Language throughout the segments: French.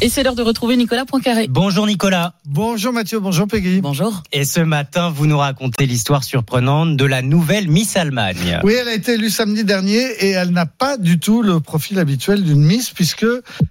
Et c'est l'heure de retrouver Nicolas Poincaré. Bonjour Nicolas. Bonjour Mathieu, bonjour Peggy. Bonjour. Et ce matin, vous nous racontez l'histoire surprenante de la nouvelle Miss Allemagne. Oui, elle a été élue samedi dernier et elle n'a pas du tout le profil habituel d'une Miss puisque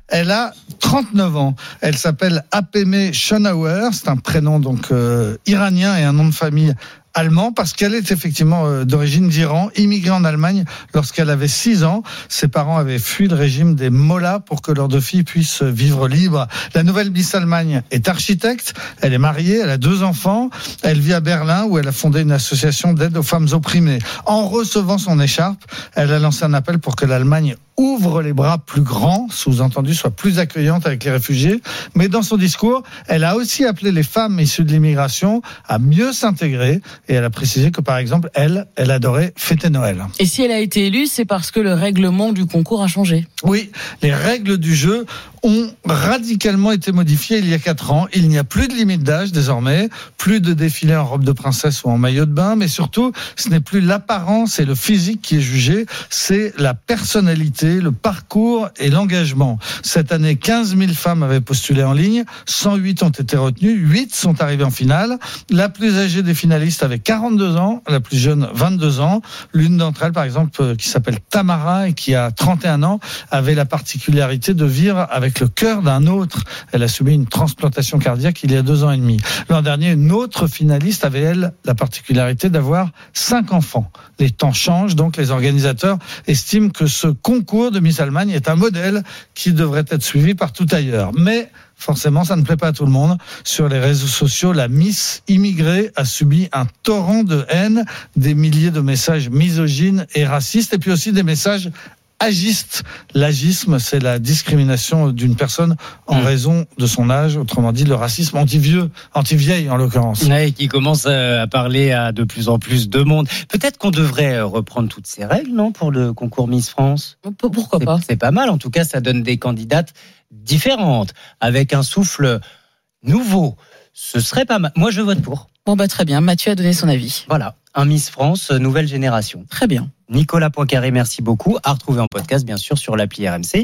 elle a 39 ans. Elle s'appelle Apeme Schonauer, c'est un prénom donc euh, iranien et un nom de famille allemand parce qu'elle est effectivement euh, d'origine d'Iran, immigrée en Allemagne lorsqu'elle avait 6 ans. Ses parents avaient fui le régime des Mollahs pour que leurs deux filles puissent vivre libres. La nouvelle Miss Allemagne est architecte, elle est mariée, elle a deux enfants, elle vit à Berlin où elle a fondé une association d'aide aux femmes opprimées. En recevant son écharpe, elle a lancé un appel pour que l'Allemagne ouvre les bras plus grands, sous-entendu soit plus accueillante avec les réfugiés. Mais dans son discours, elle a aussi appelé les femmes issues de l'immigration à mieux s'intégrer et elle a précisé que par exemple, elle, elle adorait fêter Noël. Et si elle a été élue, c'est parce que le règlement du concours a changé. Oui, les règles du jeu ont radicalement été modifiées il y a quatre ans. Il n'y a plus de limite d'âge désormais, plus de défilés en robe de princesse ou en maillot de bain, mais surtout, ce n'est plus l'apparence et le physique qui est jugé, c'est la personnalité, le parcours et l'engagement. Cette année, 15 000 femmes avaient postulé en ligne, 108 ont été retenues, 8 sont arrivées en finale. La plus âgée des finalistes avait 42 ans, la plus jeune 22 ans. L'une d'entre elles, par exemple, qui s'appelle Tamara et qui a 31 ans, avait la particularité de vivre avec le cœur d'un autre. Elle a subi une transplantation cardiaque il y a deux ans et demi. L'an dernier, une autre finaliste avait, elle, la particularité d'avoir cinq enfants. Les temps changent, donc les organisateurs estiment que ce concours de Miss Allemagne est un modèle qui devrait être suivi partout ailleurs. Mais forcément, ça ne plaît pas à tout le monde. Sur les réseaux sociaux, la Miss immigrée a subi un torrent de haine, des milliers de messages misogynes et racistes, et puis aussi des messages agiste. L'agisme, c'est la discrimination d'une personne en Mm. raison de son âge, autrement dit le racisme anti-vieux, anti-vieille en l'occurrence. Ouais, qui commence euh, à parler à de plus en plus de monde. Peut-être qu'on devrait euh, reprendre toutes ces règles, non, pour le concours Miss France? P- Pourquoi pas C'est pas mal. En tout cas, ça donne des candidates différentes, avec un souffle nouveau. Ce serait pas mal. Moi, je vote pour. Bon bah très bien, Mathieu a donné son avis. Voilà, un Miss France, euh, nouvelle génération. Très bien. Nicolas Poincaré, merci beaucoup. À retrouver en podcast, bien sûr, sur l'appli RMC.